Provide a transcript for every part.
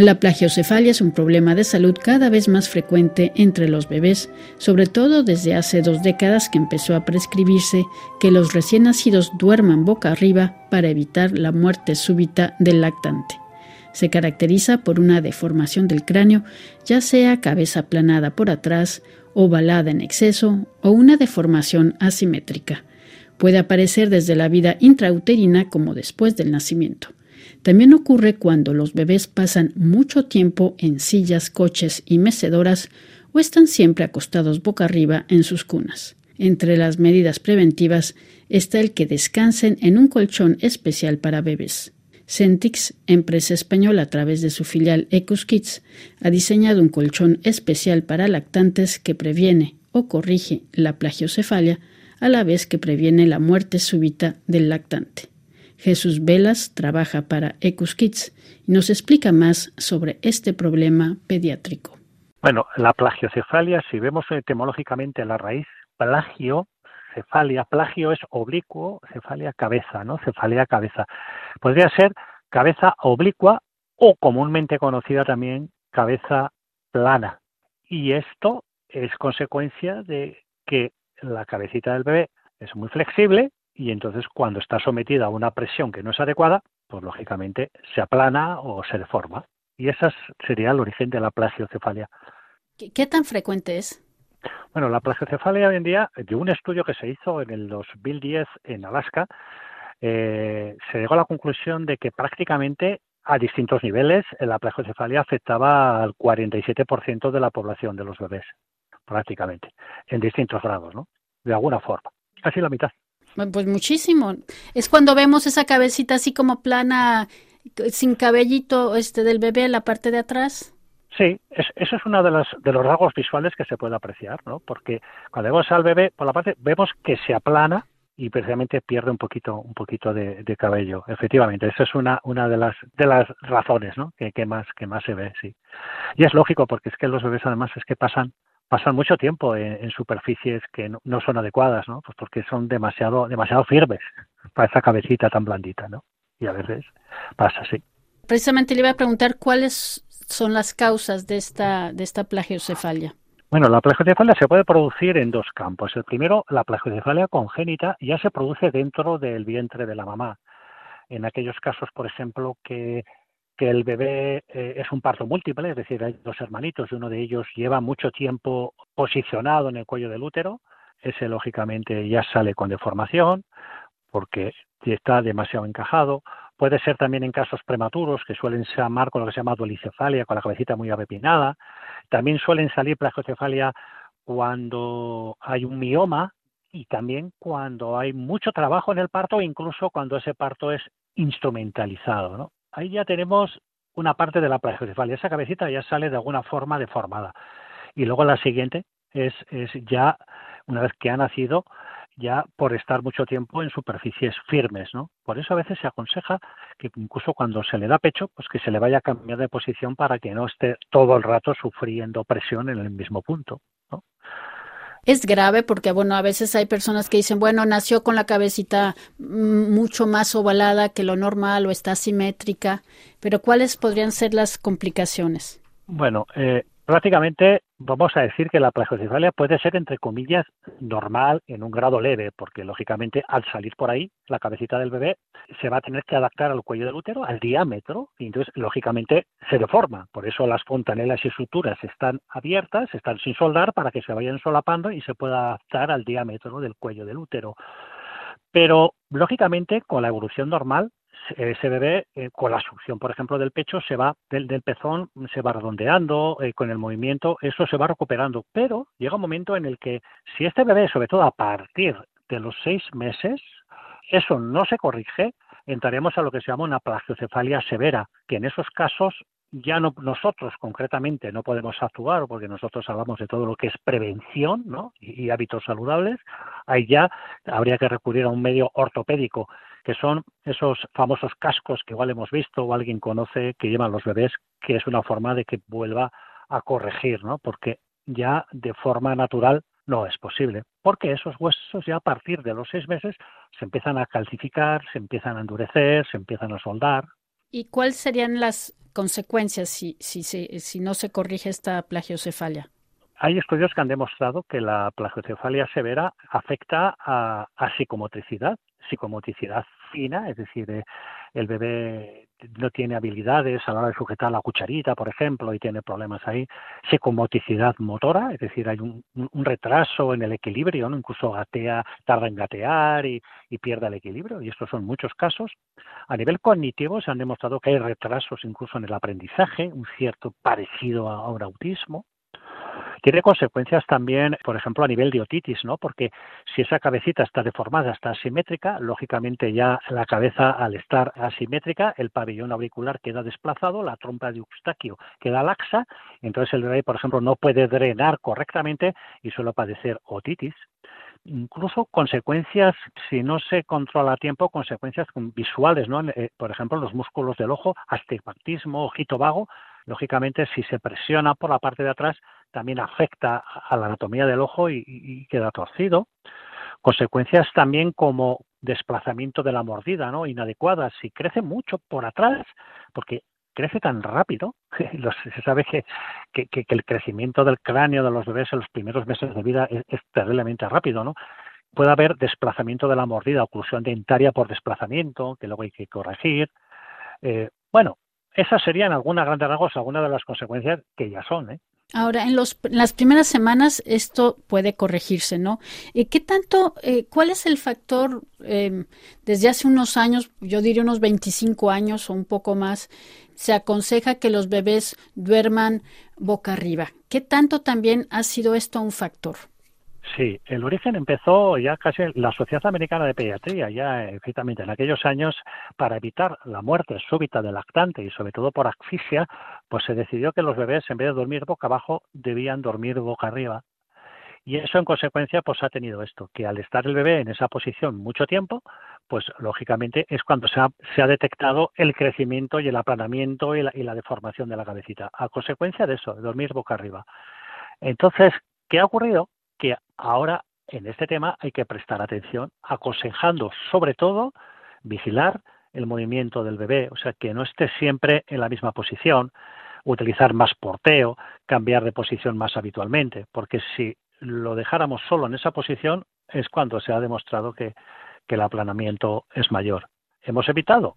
La plagiocefalia es un problema de salud cada vez más frecuente entre los bebés, sobre todo desde hace dos décadas que empezó a prescribirse que los recién nacidos duerman boca arriba para evitar la muerte súbita del lactante. Se caracteriza por una deformación del cráneo, ya sea cabeza aplanada por atrás, ovalada en exceso o una deformación asimétrica. Puede aparecer desde la vida intrauterina como después del nacimiento. También ocurre cuando los bebés pasan mucho tiempo en sillas, coches y mecedoras o están siempre acostados boca arriba en sus cunas. Entre las medidas preventivas está el que descansen en un colchón especial para bebés. Centix, empresa española a través de su filial Ecus Kids, ha diseñado un colchón especial para lactantes que previene o corrige la plagiocefalia a la vez que previene la muerte súbita del lactante. Jesús Velas trabaja para Ecus Kids y nos explica más sobre este problema pediátrico. Bueno, la plagiocefalia, si vemos etimológicamente la raíz, plagio, cefalia, plagio es oblicuo, cefalia cabeza, ¿no? Cefalia cabeza. Podría ser cabeza oblicua o comúnmente conocida también cabeza plana. Y esto es consecuencia de que la cabecita del bebé es muy flexible y entonces cuando está sometida a una presión que no es adecuada, pues lógicamente se aplana o se deforma. Y ese sería el origen de la plagiocefalia. ¿Qué, tan frecuente es? Bueno, la plagiocefalia hoy en día, de un estudio que se hizo en el 2010 en Alaska, eh, se llegó a la conclusión de que prácticamente a distintos niveles la plagiocefalia afectaba al 47% de la población de los bebés, prácticamente, en distintos grados, ¿no? De alguna forma, casi la mitad. Pues muchísimo. Es cuando vemos esa cabecita así como plana, sin cabellito este del bebé en la parte de atrás. Sí, eso es uno de los, de los rasgos visuales que se puede apreciar, ¿no? Porque cuando vemos al bebé, por la parte, vemos que se aplana y precisamente pierde un poquito, un poquito de, cabello. Efectivamente, esa es una, una de las, de las razones, ¿no? Que, que más, que más se ve, sí. Y es lógico, porque es que los bebés además es que pasan pasan mucho tiempo en, superficies que no, son adecuadas, ¿no? Pues porque son demasiado, demasiado firmes para esa cabecita tan blandita, ¿no? Y a veces pasa así. Precisamente le iba a preguntar cuáles son las causas de esta, de esta plagiocefalia. Bueno, la plagiocefalia se puede producir en dos campos. El primero, la plagiocefalia congénita ya se produce dentro del vientre de la mamá. En aquellos casos, por ejemplo, que que el bebé eh, es un parto múltiple, es decir, hay dos hermanitos y uno de ellos lleva mucho tiempo posicionado en el cuello del útero, ese lógicamente ya sale con deformación porque está demasiado encajado. Puede ser también en casos prematuros que suelen llamar con lo que se llama dualicefalia, con la cabecita muy avepinada. También suelen salir plagiocefalia cuando hay un mioma y también cuando hay mucho trabajo en el parto, incluso cuando ese parto es instrumentalizado. ¿no? Ahí ya tenemos una parte de la plagiocefalia. Esa cabecita ya sale de alguna forma deformada. Y luego la siguiente es, es ya, una vez que ha nacido, ya por estar mucho tiempo en superficies firmes, ¿no? Por eso a veces se aconseja que incluso cuando se le da pecho, pues que se le vaya a cambiar de posición para que no esté todo el rato sufriendo presión en el mismo punto, ¿no? Es grave porque, bueno, a veces hay personas que dicen, bueno, nació con la cabecita mucho más ovalada que lo normal o está simétrica, pero ¿cuáles podrían ser las complicaciones? Bueno, eh, prácticamente vamos a decir que la plagiocefalia puede ser, entre comillas, normal en un grado leve, porque lógicamente al salir por ahí, la cabecita del bebé se va a tener que adaptar al cuello del útero, al diámetro, y entonces lógicamente se deforma. Por eso las fontanelas y suturas están abiertas, están sin soldar para que se vayan solapando y se pueda adaptar al diámetro del cuello del útero. Pero lógicamente con la evolución normal ese bebé eh, con la succión, por ejemplo, del pecho se va del, pezón se va redondeando eh, con el movimiento, eso se va recuperando, pero llega un momento en el que si este bebé, sobre todo a partir de los seis meses, eso no se corrige, entraremos a lo que se llama una plagiocefalia severa, que en esos casos ya no nosotros concretamente no podemos actuar porque nosotros hablamos de todo lo que es prevención ¿no? y, y hábitos saludables, ahí ya habría que recurrir a un medio ortopédico que son esos famosos cascos que igual hemos visto o alguien conoce que llevan los bebés, que es una forma de que vuelva a corregir, ¿no? Porque ya de forma natural no es posible, porque esos huesos ya a partir de los seis meses se empiezan a calcificar, se empiezan a endurecer, se empiezan a soldar, ¿Y cuáles serían las consecuencias si, si, si no se corrige esta plagiocefalia? Hay estudios que han demostrado que la plagiocefalia severa afecta a, psicomotricidad, psicomotricidad fina, es decir, eh, el bebé no tiene habilidades a la hora de sujetar la cucharita, por ejemplo, y tiene problemas ahí, psicomotricidad motora, es decir, hay un, retraso en el equilibrio, ¿no? incluso gatea, tarda en gatear y, y pierde el equilibrio, y estos son muchos casos. A nivel cognitivo se han demostrado que hay retrasos incluso en el aprendizaje, un cierto parecido a un autismo. Tiene consecuencias también, por ejemplo, a nivel de otitis, ¿no? Porque si esa cabecita está deformada, está asimétrica, lógicamente ya la cabeza al estar asimétrica, el pabellón auricular queda desplazado, la trompa de Eustaquio queda laxa, entonces el bebé, por ejemplo, no puede drenar correctamente y suele padecer otitis incluso consecuencias, si no se controla a tiempo, consecuencias visuales, ¿no? Eh, por ejemplo, los músculos del ojo, astigmatismo, ojito vago, lógicamente si se presiona por la parte de atrás también afecta a la anatomía del ojo y, queda torcido. Consecuencias también como desplazamiento de la mordida, ¿no? Inadecuadas. Si crece mucho por atrás, porque crece tan rápido, se sabe que, que, el crecimiento del cráneo de los bebés en los primeros meses de vida es, terriblemente rápido, ¿no? Puede haber desplazamiento de la mordida, oclusión dentaria por desplazamiento, que luego hay que corregir. Eh, bueno, esas serían algunas grandes rasgos, algunas de las consecuencias que ya son. ¿eh? Ahora, en, los, las primeras semanas esto puede corregirse, ¿no? ¿Y ¿Qué tanto, eh, cuál es el factor em, desde hace unos años, yo diría unos 25 años o un poco más, se aconseja que los bebés duerman boca arriba? ¿Qué tanto también ha sido esto un factor? Sí, el origen empezó ya casi la Sociedad Americana de Pediatría, ya efectivamente en aquellos años, para evitar la muerte súbita del lactante y sobre todo por asfixia, pues se decidió que los bebés en vez de dormir boca abajo debían dormir boca arriba. Y eso en consecuencia pues ha tenido esto, que al estar el bebé en esa posición mucho tiempo, pues lógicamente es cuando se ha, detectado el crecimiento y el aplanamiento y la, y la deformación de la cabecita, a consecuencia de eso, dormir boca arriba. Entonces, ¿qué ha ocurrido? Que ahora en este tema hay que prestar atención, aconsejando sobre todo vigilar el movimiento del bebé, o sea, que no esté siempre en la misma posición, utilizar más porteo, cambiar de posición más habitualmente, porque si lo dejáramos solo en esa posición es cuando se ha demostrado que, que el aplanamiento es mayor. Hemos evitado,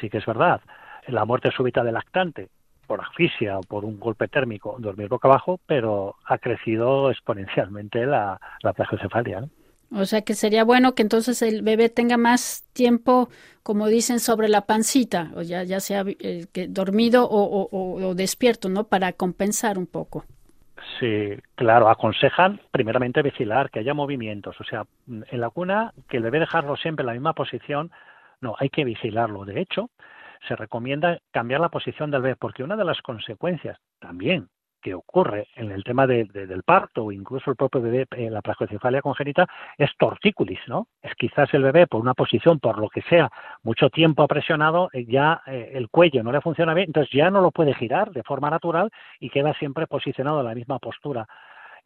sí que es verdad, la muerte súbita del lactante, por asfixia o por un golpe térmico dormir boca abajo, pero ha crecido exponencialmente la, la plagiocefalia. O sea que sería bueno que entonces el bebé tenga más tiempo, como dicen, sobre la pancita, o ya, ya sea eh, que dormido o, o, despierto, ¿no? Para compensar un poco. Sí, claro, aconsejan primeramente vigilar que haya movimientos, o sea, en la cuna que el bebé dejarlo siempre en la misma posición, no, hay que vigilarlo. De hecho, se recomienda cambiar la posición del bebé, porque una de las consecuencias también que ocurre en el tema del parto o incluso el propio bebé en la plagiocefalia congénita es tortícolis, ¿no? Es quizás el bebé por una posición, por lo que sea, mucho tiempo presionado, eh, ya eh, el cuello no le funciona bien, entonces ya no lo puede girar de forma natural y queda siempre posicionado en la misma postura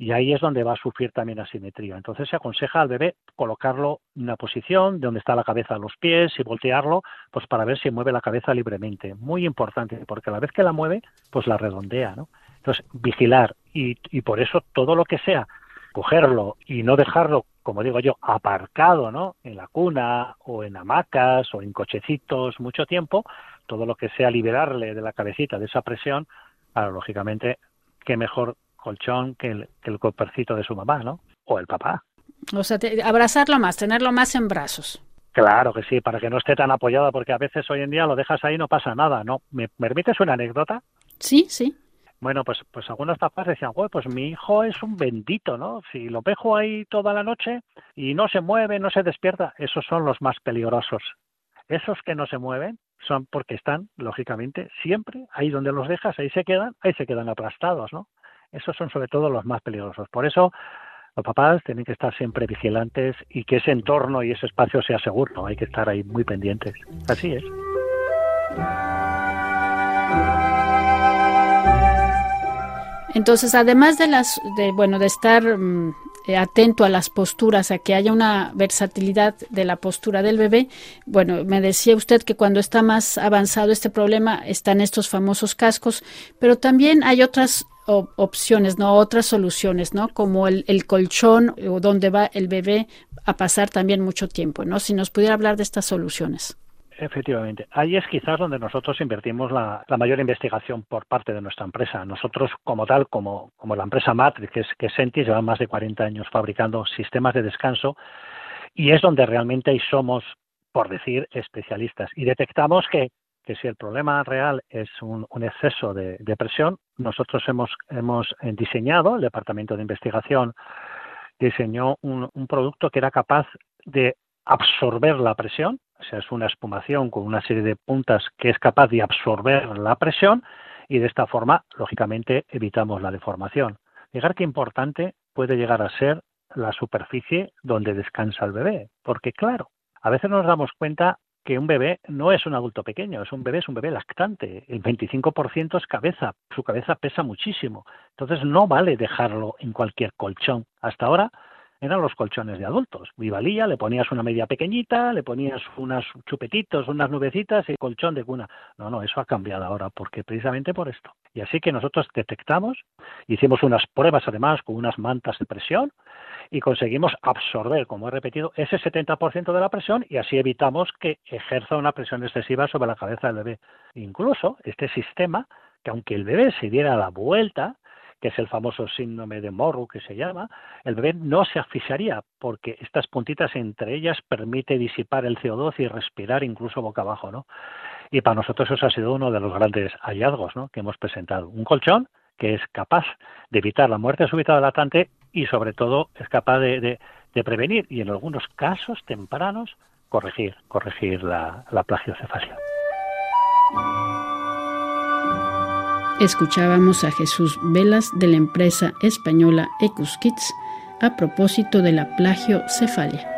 y ahí es donde va a sufrir también asimetría. Entonces se aconseja al bebé colocarlo en una posición de donde está la cabeza a los pies y voltearlo, pues para ver si mueve la cabeza libremente. Muy importante, porque a la vez que la mueve, pues la redondea, ¿no? Entonces, vigilar y, y por eso todo lo que sea cogerlo y no dejarlo, como digo yo, aparcado, ¿no? En la cuna o en hamacas o en cochecitos mucho tiempo, todo lo que sea liberarle de la cabecita de esa presión, lógicamente, qué mejor colchón que el, que el copercito de su mamá, ¿no? O el papá. O sea, abrazarlo más, tenerlo más en brazos. Claro que sí, para que no esté tan apoyada, porque a veces hoy en día lo dejas ahí y no pasa nada, ¿no? ¿Me permites una anécdota? Sí, sí. Bueno, pues, pues algunos papás decían, pues mi hijo es un bendito, ¿no? Si lo dejo ahí toda la noche y no se mueve, no se despierta, esos son los más peligrosos. Esos que no se mueven son porque están, lógicamente, siempre ahí donde los dejas, ahí se quedan, ahí se quedan aplastados, ¿no? Esos son sobre todo los más peligrosos. Por eso los papás tienen que estar siempre vigilantes y que ese entorno y ese espacio sea seguro. Hay que estar ahí muy pendientes. Así es. Entonces, además de las, bueno, de estar mm, eh, atento a las posturas, a que haya una versatilidad de la postura del bebé. Bueno, me decía usted que cuando está más avanzado este problema están estos famosos cascos, pero también hay otras opciones, no otras soluciones, ¿no? Como el, el colchón o donde va el bebé a pasar también mucho tiempo, ¿no? Si nos pudiera hablar de estas soluciones. Efectivamente. Ahí es quizás donde nosotros invertimos la, mayor investigación por parte de nuestra empresa. Nosotros, como tal, como, como la empresa Matrix, que es, que Sentis, lleva más de 40 años fabricando sistemas de descanso y es donde realmente somos, por decir, especialistas. Y detectamos que, que si el problema real es un, exceso de, presión, nosotros hemos, hemos diseñado, el Departamento de Investigación diseñó un, un producto que era capaz de absorber la presión, o sea, es una espumación con una serie de puntas que es capaz de absorber la presión y de esta forma, lógicamente, evitamos la deformación. Llegar qué importante puede llegar a ser la superficie donde descansa el bebé, porque claro, a veces nos damos cuenta que un bebé no es un adulto pequeño, es un bebé, es un bebé lactante. El 25% es cabeza, su cabeza pesa muchísimo. Entonces no vale dejarlo en cualquier colchón. Hasta ahora eran los colchones de adultos. Vivalía, le ponías una media pequeñita, le ponías unos chupetitos, unas nubecitas y colchón de cuna. No, no, eso ha cambiado ahora, porque precisamente por esto. Y así que nosotros detectamos, hicimos unas pruebas además con unas mantas de presión y conseguimos absorber, como he repetido, ese 70% de la presión y así evitamos que ejerza una presión excesiva sobre la cabeza del bebé. Incluso este sistema, que aunque el bebé se diera la vuelta, que es el famoso síndrome de Morrow que se llama, el bebé no se asfixiaría porque estas puntitas entre ellas permite disipar el CO2 y respirar incluso boca abajo, ¿no? Y para nosotros eso ha sido uno de los grandes hallazgos ¿no? que hemos presentado. Un colchón que es capaz de evitar la muerte súbita del latente y sobre todo es capaz de, prevenir y en algunos casos tempranos corregir, corregir la, la plagiocefalia. Escuchábamos a Jesús Velas de la empresa española Ecus Kids a propósito de la plagiocefalia.